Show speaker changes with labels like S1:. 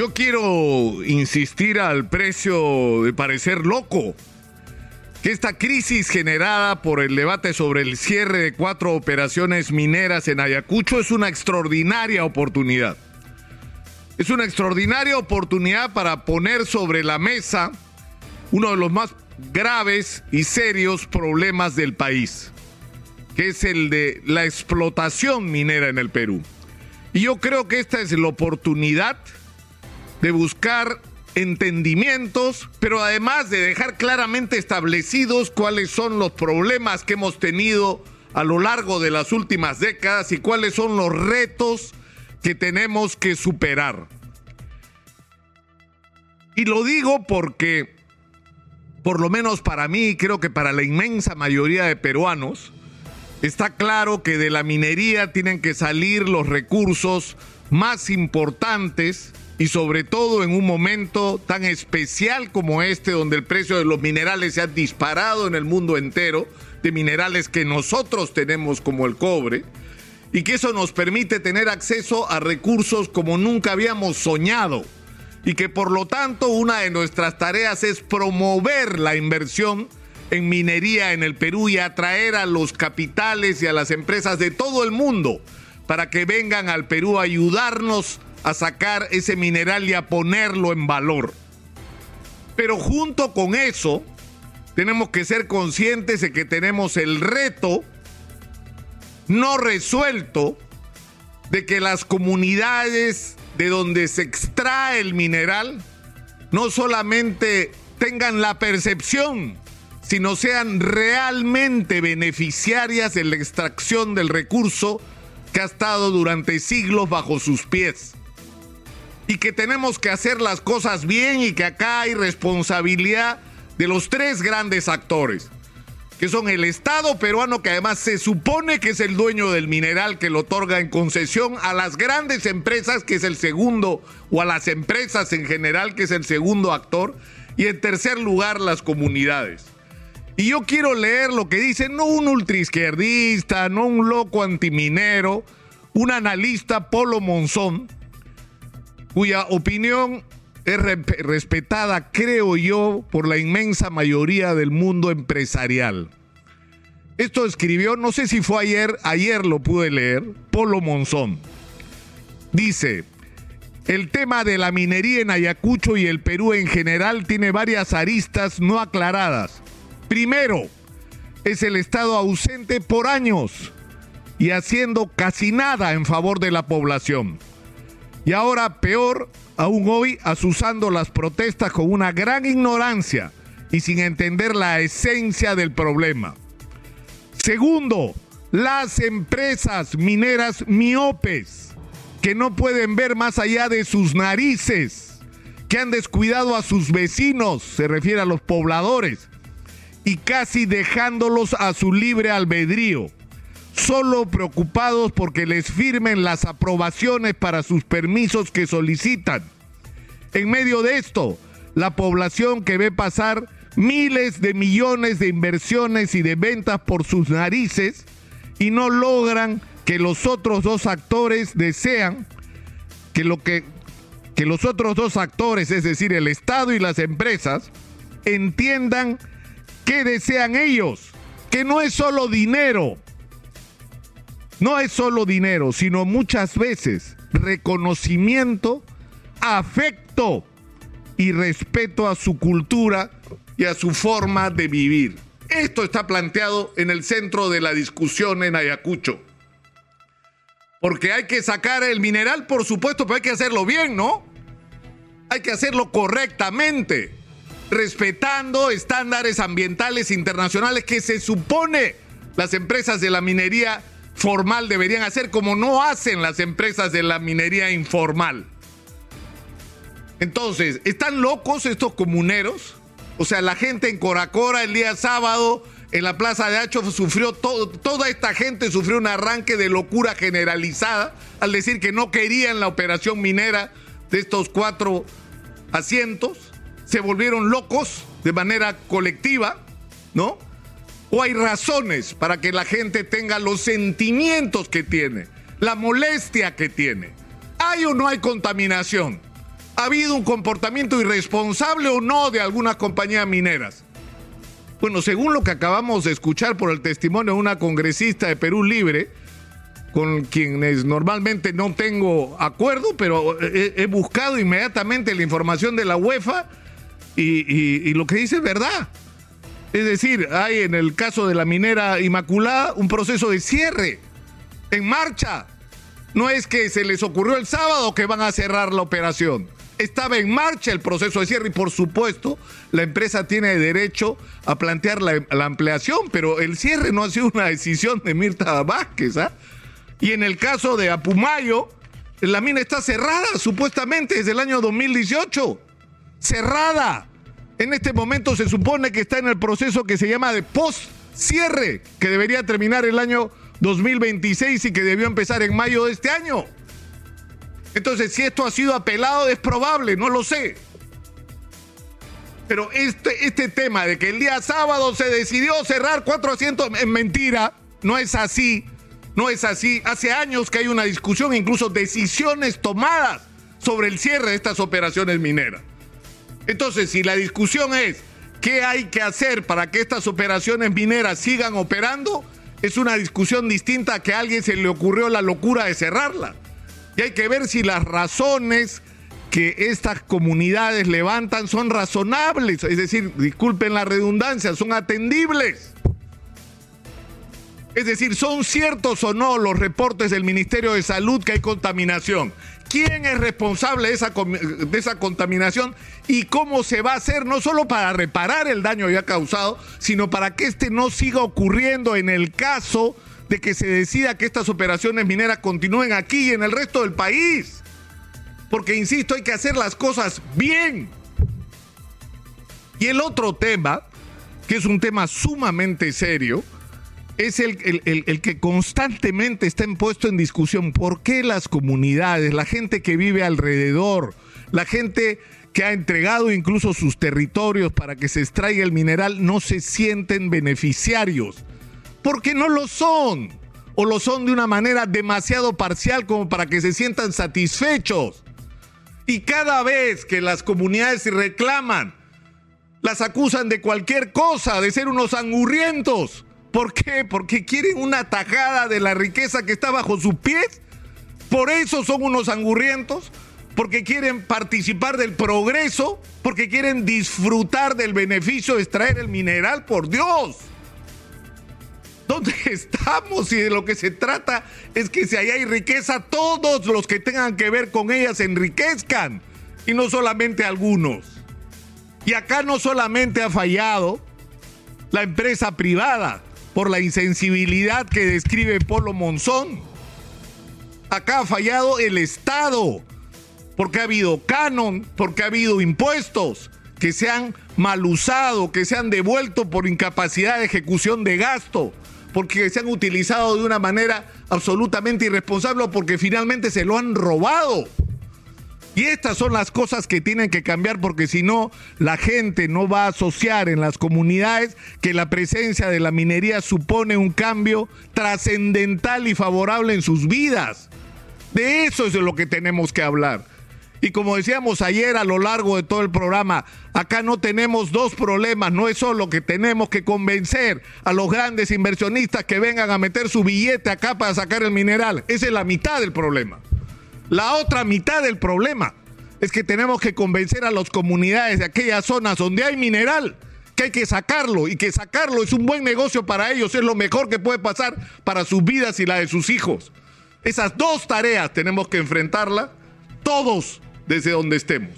S1: Yo quiero insistir al precio de parecer loco que esta crisis generada por el debate sobre el cierre de cuatro operaciones mineras en Ayacucho es una extraordinaria oportunidad. Es una extraordinaria oportunidad para poner sobre la mesa uno de los más graves y serios problemas del país, que es el de la explotación minera en el Perú. Y yo creo que esta es la oportunidad de buscar entendimientos, pero además de dejar claramente establecidos cuáles son los problemas que hemos tenido a lo largo de las últimas décadas y cuáles son los retos que tenemos que superar. Y lo digo porque, por lo menos para mí, creo que para la inmensa mayoría de peruanos, está claro que de la minería tienen que salir los recursos más importantes y sobre todo en un momento tan especial como este, donde el precio de los minerales se ha disparado en el mundo entero, de minerales que nosotros tenemos como el cobre, y que eso nos permite tener acceso a recursos como nunca habíamos soñado, y que por lo tanto una de nuestras tareas es promover la inversión en minería en el Perú y atraer a los capitales y a las empresas de todo el mundo para que vengan al Perú a ayudarnos a sacar ese mineral y a ponerlo en valor. Pero junto con eso, tenemos que ser conscientes de que tenemos el reto no resuelto de que las comunidades de donde se extrae el mineral no solamente tengan la percepción, sino sean realmente beneficiarias de la extracción del recurso que ha estado durante siglos bajo sus pies y que tenemos que hacer las cosas bien y que acá hay responsabilidad de los tres grandes actores, que son el Estado peruano, que además se supone que es el dueño del mineral que lo otorga en concesión a las grandes empresas, que es el segundo, o a las empresas en general, que es el segundo actor, y en tercer lugar las comunidades. Y yo quiero leer lo que dice no un ultraizquierdista, no un loco antiminero, un analista, Polo Monzón, cuya opinión es respetada, creo yo, por la inmensa mayoría del mundo empresarial. Esto escribió, no sé si fue ayer, ayer lo pude leer, Polo Monzón. Dice, el tema de la minería en Ayacucho y el Perú en general tiene varias aristas no aclaradas. Primero, es el Estado ausente por años y haciendo casi nada en favor de la población. Y ahora, peor aún hoy, asusando las protestas con una gran ignorancia y sin entender la esencia del problema. Segundo, las empresas mineras miopes, que no pueden ver más allá de sus narices, que han descuidado a sus vecinos, se refiere a los pobladores, y casi dejándolos a su libre albedrío solo preocupados porque les firmen las aprobaciones para sus permisos que solicitan. En medio de esto, la población que ve pasar miles de millones de inversiones y de ventas por sus narices y no logran que los otros dos actores desean que lo que que los otros dos actores, es decir, el Estado y las empresas, entiendan qué desean ellos, que no es solo dinero, no es solo dinero, sino muchas veces reconocimiento, afecto y respeto a su cultura y a su forma de vivir. Esto está planteado en el centro de la discusión en Ayacucho. Porque hay que sacar el mineral, por supuesto, pero hay que hacerlo bien, ¿no? Hay que hacerlo correctamente, respetando estándares ambientales internacionales que se supone las empresas de la minería formal deberían hacer como no hacen las empresas de la minería informal. Entonces, ¿están locos estos comuneros? O sea, la gente en Coracora el día sábado en la Plaza de Hacho sufrió todo, toda esta gente sufrió un arranque de locura generalizada al decir que no querían la operación minera de estos cuatro asientos, se volvieron locos de manera colectiva, ¿no? O hay razones para que la gente tenga los sentimientos que tiene, la molestia que tiene. ¿Hay o no hay contaminación? ¿Ha habido un comportamiento irresponsable o no de algunas compañías mineras? Bueno, según lo que acabamos de escuchar por el testimonio de una congresista de Perú Libre, con quienes normalmente no tengo acuerdo, pero he, buscado inmediatamente la información de la UEFA y, lo que dice es verdad. Es decir, hay en el caso de la minera Inmaculada un proceso de cierre en marcha. No es que se les ocurrió el sábado que van a cerrar la operación. Estaba en marcha el proceso de cierre y por supuesto la empresa tiene derecho a plantear la, ampliación, pero el cierre no ha sido una decisión de Mirta Vázquez. ¿ah? Y en el caso de Apumayo, la mina está cerrada supuestamente desde el año 2018. Cerrada. En este momento se supone que está en el proceso que se llama de post-cierre, que debería terminar el año 2026 y que debió empezar en mayo de este año. Entonces, si esto ha sido apelado, es probable, no lo sé. Pero este, este tema de que el día sábado se decidió cerrar 400 es mentira, no es así. No es así. Hace años que hay una discusión, incluso decisiones tomadas sobre el cierre de estas operaciones mineras. Entonces, si la discusión es qué hay que hacer para que estas operaciones mineras sigan operando, es una discusión distinta a que a alguien se le ocurrió la locura de cerrarla. Y hay que ver si las razones que estas comunidades levantan son razonables, es decir, disculpen la redundancia, son atendibles. Es decir, ¿son ciertos o no los reportes del Ministerio de Salud que hay contaminación? ¿Quién es responsable de esa, contaminación y cómo se va a hacer, no solo para reparar el daño ya causado, sino para que este no siga ocurriendo en el caso de que se decida que estas operaciones mineras continúen aquí y en el resto del país? Porque, insisto, hay que hacer las cosas bien. Y el otro tema, que es un tema sumamente serio, es el, que constantemente está puesto en discusión. ¿Por qué las comunidades, la gente que vive alrededor, la gente que ha entregado incluso sus territorios para que se extraiga el mineral, no se sienten beneficiarios? Porque no lo son. O lo son de una manera demasiado parcial como para que se sientan satisfechos. Y cada vez que las comunidades reclaman, las acusan de cualquier cosa, de ser unos angurrientos ¿Por qué? Porque quieren una tajada de la riqueza que está bajo sus pies. Por eso son unos angurrientos. Porque quieren participar del progreso. Porque quieren disfrutar del beneficio de extraer el mineral. Por Dios. ¿Dónde estamos? Y de lo que se trata es que si ahí hay riqueza, todos los que tengan que ver con ella se enriquezcan. Y no solamente algunos. Y acá no solamente ha fallado la empresa privada, por la insensibilidad que describe Polo Monzón. Acá ha fallado el Estado, porque ha habido canon, porque ha habido impuestos que se han mal usado, que se han devuelto por incapacidad de ejecución de gasto, porque se han utilizado de una manera absolutamente irresponsable porque finalmente se lo han robado. Y estas son las cosas que tienen que cambiar porque si no, la gente no va a asociar en las comunidades que la presencia de la minería supone un cambio trascendental y favorable en sus vidas. De eso es de lo que tenemos que hablar. Y como decíamos ayer a lo largo de todo el programa, acá no tenemos dos problemas, no es solo que tenemos que convencer a los grandes inversionistas que vengan a meter su billete acá para sacar el mineral, esa es la mitad del problema. La otra mitad del problema es que tenemos que convencer a las comunidades de aquellas zonas donde hay mineral que hay que sacarlo y que sacarlo es un buen negocio para ellos, es lo mejor que puede pasar para sus vidas y la de sus hijos. Esas dos tareas tenemos que enfrentarlas todos desde donde estemos.